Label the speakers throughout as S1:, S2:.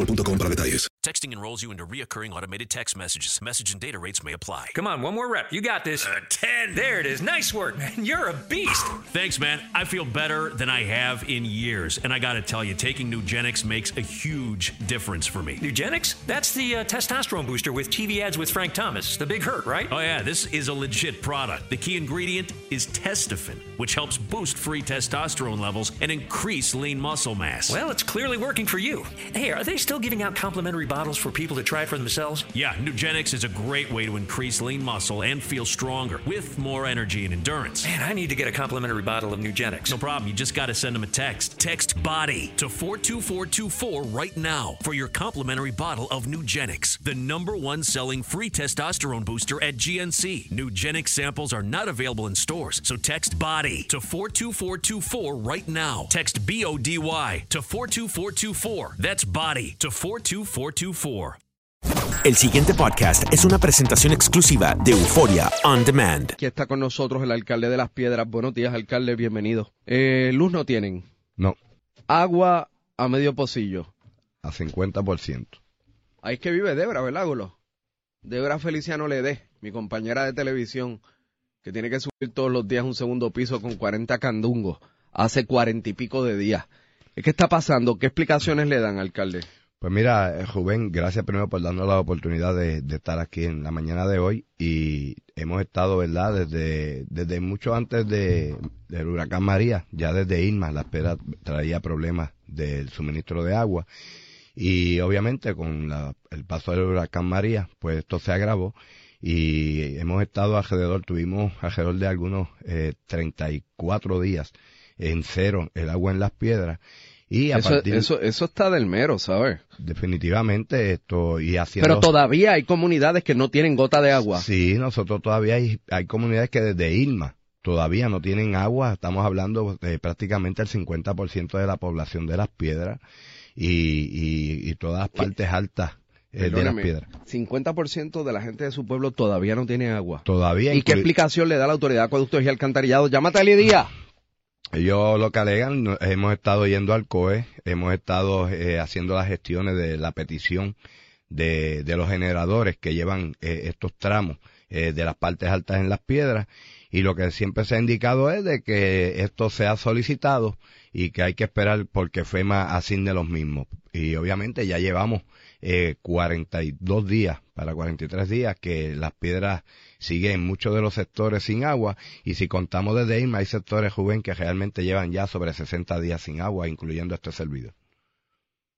S1: boostmobile.com para detalles.
S2: Texting enrolls you into reoccurring automated text messages. Message and data rates may apply.
S3: Come on, one more rep. You got this.
S2: Uh, 10.
S3: There it is. Nice work, man. You're a beast.
S2: Thanks, man. I feel better than I have in years. And I gotta tell you, taking Nugenix makes a huge difference for me.
S3: Nugenix? That's the uh, testosterone booster with TV ads with Frank Thomas. The big hurt, right?
S2: Oh, yeah, this is a legit product. The key ingredient is Testofen, which helps boost free testosterone levels and increase lean muscle mass.
S3: Well, it's clearly working for you. Hey, are they still giving out complimentary bottles for people to try for themselves?
S2: Yeah, Nugenix is a great way to increase lean muscle and feel stronger with more energy and endurance.
S3: Man, I need to get a complimentary bottle of Nugenix.
S2: No problem. You just got to send them a text. Text BODY to 42424 right now for your complimentary bottle of Nugenix, the number one selling free testosterone booster at GNC. Nugenix samples are not available in stores, so text BODY to 42424 right now. Text B O D Y to 42424. That's BODY to 42424.
S4: El siguiente podcast es una presentación exclusiva de Euforia On Demand.
S5: Aquí está con nosotros el alcalde de Las Piedras. Buenos días, alcalde, bienvenido. Eh, luz no tienen.
S6: No,
S5: Agua a medio pocillo.
S6: a 50%.
S5: Ahí es que vive Debra, ¿verdad, Golo? Debra Feliciano Ledé, mi compañera de televisión, que tiene que subir todos los días un segundo piso con 40 candungos. Hace cuarenta y pico de días. ¿Qué está pasando? ¿Qué explicaciones le dan, alcalde?
S6: Pues mira, eh, Rubén, gracias primero por darnos la oportunidad de, estar aquí en la mañana de hoy y hemos estado, ¿verdad? Desde, desde mucho antes de, del huracán María, ya desde Irma, la espera traía problemas del suministro de agua y obviamente con la- el paso del huracán María, pues esto se agravó y hemos estado alrededor, tuvimos alrededor de algunos eh, 34 días en cero el agua en las piedras y a
S5: Eso,
S6: partir
S5: eso, eso está del mero, ¿sabes?
S6: definitivamente esto y haciendo
S5: Pero todavía hay comunidades que no tienen gota de agua.
S6: sí nosotros todavía hay, hay comunidades que desde Irma todavía no tienen agua estamos hablando de prácticamente el 50% de la población de las piedras y, y, y todas las partes altas eh, de las piedras
S5: 50% de la gente de su pueblo todavía no tiene agua.
S6: todavía
S5: ¿Y qué explicación le da la autoridad de acueductos y alcantarillados? Llámate a Eli Díaz.
S6: Ellos lo que alegan, hemos estado yendo al COE, hemos estado eh, haciendo las gestiones de la petición de, de los generadores que llevan eh, estos tramos eh, de las partes altas en las piedras y lo que siempre se ha indicado es de que esto se ha solicitado y que hay que esperar porque FEMA asigne los mismos. Y obviamente ya llevamos eh, 42 días para 43 días que las piedras siguen en muchos de los sectores sin agua y si contamos desde Irma hay sectores joven que realmente llevan ya sobre 60 días sin agua incluyendo este servidor.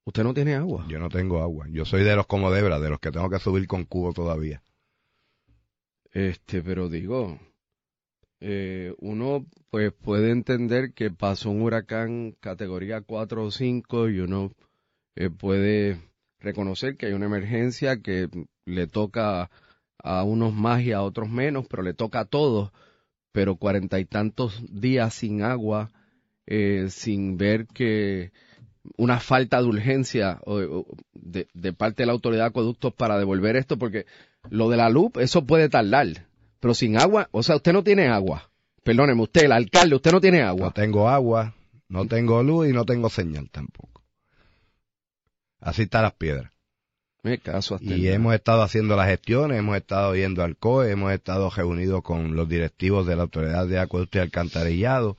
S5: ¿Usted no tiene agua?
S6: Yo no tengo agua. Yo soy de los comodebras, de los que tengo que subir con cubo todavía.
S5: Este, pero digo, eh, uno pues puede entender que pasó un huracán categoría 4 o 5 y uno eh, puede reconocer que hay una emergencia que le toca a unos más y a otros menos, pero le toca a todos. Pero cuarenta y tantos días sin agua, eh, sin ver que una falta de urgencia de, de, parte de la autoridad de acueductos para devolver esto, porque lo de la luz, eso puede tardar, pero sin agua, o sea, usted no tiene agua. Perdóneme, usted, el alcalde, usted no tiene agua.
S6: No tengo agua, no tengo luz y no tengo señal tampoco. Así están las piedras.
S5: Me caso
S6: y hemos estado haciendo las gestiones, hemos estado yendo al COE, hemos estado reunidos con los directivos de la Autoridad de Acueducto y Alcantarillado.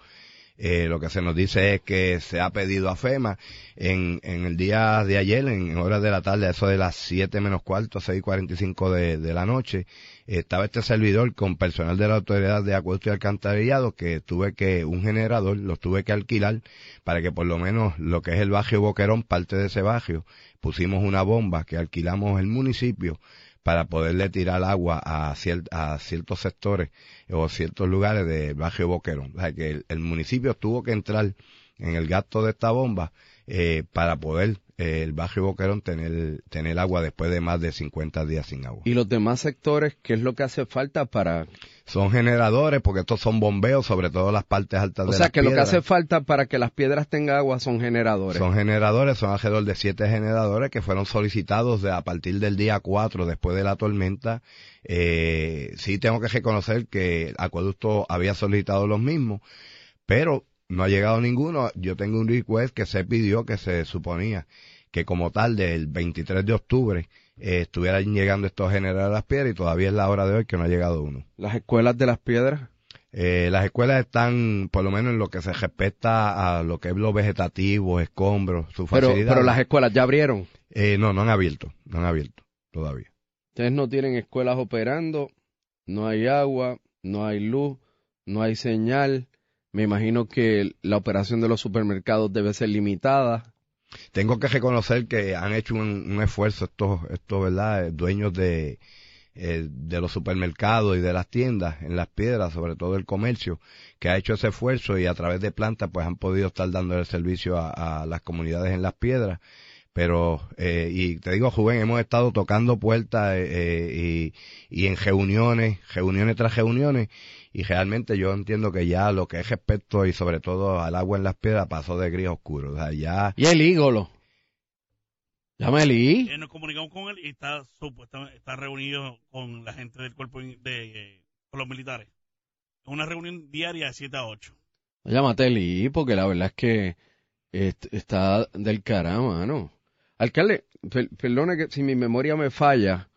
S6: Eh, lo que se nos dice es que se ha pedido a FEMA en, en el día de ayer, en horas de la tarde, eso de las 7 menos cuarto, 6 y 45 de, de la noche, estaba este servidor con personal de la Autoridad de Acueducto y Alcantarillado que tuve que, un generador, lo tuve que alquilar para que por lo menos lo que es el barrio Boquerón, parte de ese barrio, pusimos una bomba que alquilamos el municipio para poderle tirar agua a, a ciertos sectores o ciertos lugares del barrio Boquerón. O sea que el, municipio tuvo que entrar en el gasto de esta bomba eh, para poder eh, el barrio Boquerón tener, tener agua después de más de 50 días sin agua.
S5: ¿Y los demás sectores qué es lo que hace falta para
S6: son generadores, porque estos son bombeos, sobre todo las partes altas de
S5: la
S6: O sea,
S5: que lo que hace falta para que las piedras tengan agua son generadores.
S6: Son generadores, son alrededor de siete generadores que fueron solicitados de, a partir del día 4, después de la tormenta. Eh, sí tengo que reconocer que Acueducto había solicitado los mismos, pero no ha llegado ninguno. Yo tengo un request que se pidió, que se suponía que como tal del 23 de octubre eh, estuvieran llegando estos generadores de las piedras y todavía es la hora de hoy que no ha llegado uno.
S5: ¿Las escuelas de las piedras?
S6: Eh, las escuelas están, por lo menos en lo que se respecta a lo que es lo vegetativo, escombros, su
S5: facilidad. Pero, pero las escuelas ya abrieron.
S6: Eh, no, no han abierto, no han abierto todavía.
S5: Ustedes no tienen escuelas operando, no hay agua, no hay luz, no hay señal. Me imagino que la operación de los supermercados debe ser limitada
S6: tengo que reconocer que han hecho un, esfuerzo estos, estos, ¿verdad? Dueños de, eh, de los supermercados y de las tiendas en las piedras, sobre todo el comercio, que ha hecho ese esfuerzo y a través de plantas pues han podido estar dando el servicio a, las comunidades en las piedras. Pero, eh, y te digo, Juven, hemos estado tocando puertas eh, y, y en reuniones, reuniones tras reuniones, y realmente yo entiendo que ya lo que es respecto y sobre todo al agua en las piedras pasó de gris a oscuro. O sea, ya...
S5: Y el ígolo. Llama el
S7: eh, Nos comunicamos con él y está supuestamente está reunido con la gente del cuerpo de eh, con los militares. Es una reunión diaria de 7 a 8.
S5: Llámate Eli, porque la verdad es que está del caramba, ¿no? Alcalde, perdone que si mi memoria me falla,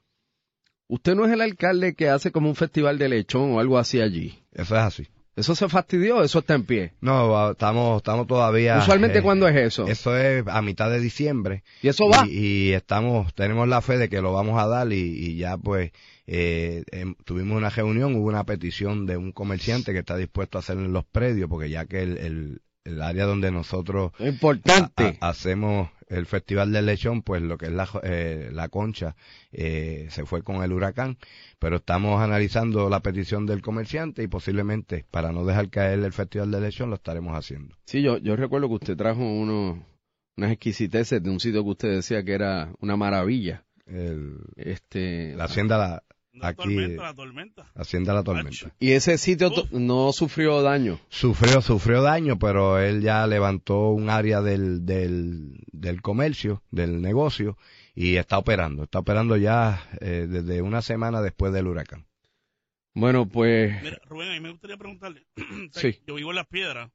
S5: Usted no es el alcalde que hace como un festival de lechón o algo así allí.
S6: Eso es así.
S5: ¿Eso se fastidió eso está en pie?
S6: No, estamos, estamos todavía...
S5: ¿Usualmente eh, cuándo es eso?
S6: Eso es a mitad de diciembre.
S5: ¿Y eso va?
S6: Y, estamos, tenemos la fe de que lo vamos a dar y, ya pues eh, em, tuvimos una reunión, hubo una petición de un comerciante que está dispuesto a hacer en los predios, porque ya que el, el, área donde nosotros
S5: importante.
S6: hacemos el Festival del Lechón, pues lo que es la, eh, la concha eh, se fue con el huracán, pero estamos analizando la petición del comerciante y posiblemente para no dejar caer el Festival del Lechón lo estaremos haciendo.
S5: Sí, yo, yo recuerdo que usted trajo uno, unas exquisiteces de un sitio que usted decía que era una maravilla.
S6: El,
S5: este,
S6: la hacienda la, aquí
S7: la tormenta.
S6: Hacienda la tormenta.
S5: Y ese sitio no sufrió daño.
S6: Sufrió, sufrió daño, pero él ya levantó un área del, del, del comercio, del negocio, y está operando. Está operando ya eh, desde una semana después del huracán.
S5: Bueno, pues.
S7: Mira, Rubén, a mí me gustaría preguntarle.
S5: sí.
S7: Yo vivo en Las Piedras.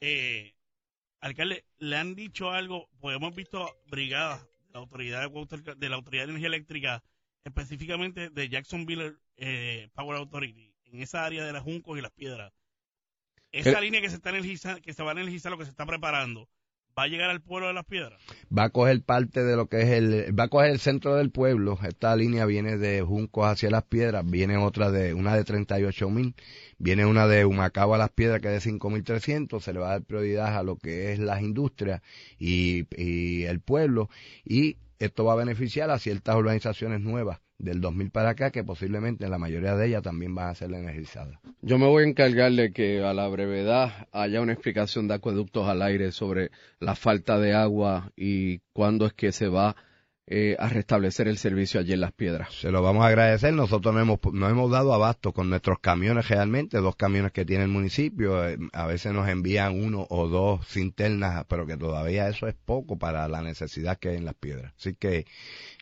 S7: Eh, alcalde, ¿le han dicho algo? Pues hemos visto brigadas de la autoridad de, de la autoridad de energía eléctrica específicamente de Jacksonville eh, Power Authority, en esa área de las juncos y las piedras. Esa línea que se está que se va a energizar, lo que se está preparando, va a llegar al pueblo de las piedras.
S6: va a coger parte de lo que es el, va a coger el centro del pueblo. Esta línea viene de Juncos hacia las Piedras, viene otra de, una de 38 mil, viene una de Humacao a las Piedras que es de 5.300, se le va a dar prioridad a lo que es las industrias y, y el pueblo y esto va a beneficiar a ciertas organizaciones nuevas del 2000 para acá que posiblemente la mayoría de ellas también van a ser energizadas.
S5: Yo me voy a encargar de que a la brevedad haya una explicación de acueductos al aire sobre la falta de agua y cuándo es que se va eh, a restablecer el servicio allí en Las Piedras.
S6: Se lo vamos a agradecer. Nosotros nos hemos, nos hemos dado abasto con nuestros camiones realmente, dos camiones que tiene el municipio. Eh, a veces nos envían uno o dos cinternas, pero que todavía eso es poco para la necesidad que hay en Las Piedras. Así que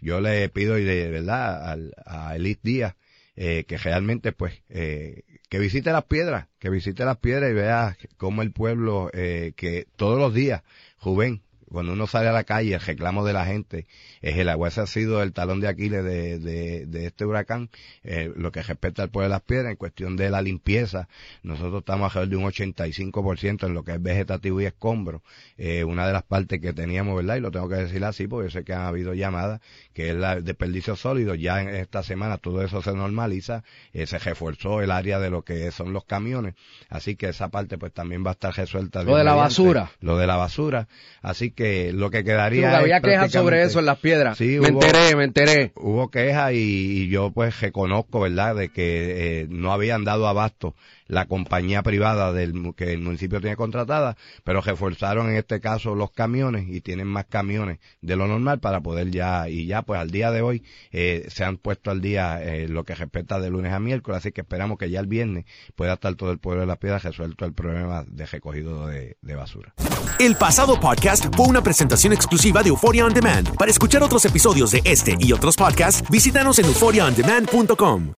S6: yo le pido y de verdad al, a Elite Díaz eh, que realmente pues eh, que visite las piedras, que visite las piedras y vea cómo el pueblo eh, que todos los días, Juven, cuando uno sale a la calle, el reclamo de la gente es el agua. Ese ha sido el talón de Aquiles de, de, de este huracán, eh, lo que respecta al pueblo de las piedras, en cuestión de la limpieza. Nosotros estamos alrededor de un 85% en lo que es vegetativo y escombro. Eh, una de las partes que teníamos, ¿verdad? Y lo tengo que decir así, porque yo sé que han habido llamadas, que es la desperdicio sólido. Ya en esta semana todo eso se normaliza, eh, se reforzó el área de lo que son los camiones. Así que esa parte pues también va a estar resuelta.
S5: Lo de la
S6: mediante-
S5: basura.
S6: Lo de la basura. Así que lo que quedaría
S5: Porque había quejas sobre eso en Las Piedras.
S6: Sí,
S5: me
S6: hubo-
S5: enteré, me enteré.
S6: Hubo quejas y, y yo pues reconozco, ¿verdad?, de que eh, no habían dado abasto la compañía privada del que el municipio tiene contratada, pero reforzaron en este caso los camiones y tienen más camiones de lo normal para poder ya, y ya pues al día de hoy eh, se han puesto al día eh, lo que respecta de lunes a miércoles, así que esperamos que ya el viernes pueda estar todo el pueblo de las piedras resuelto el problema de recogido de, de basura.
S4: El pasado podcast fue una presentación exclusiva de Euphoria On Demand. Para escuchar otros episodios de este y otros podcasts, visítanos en euphoriaondemand.com.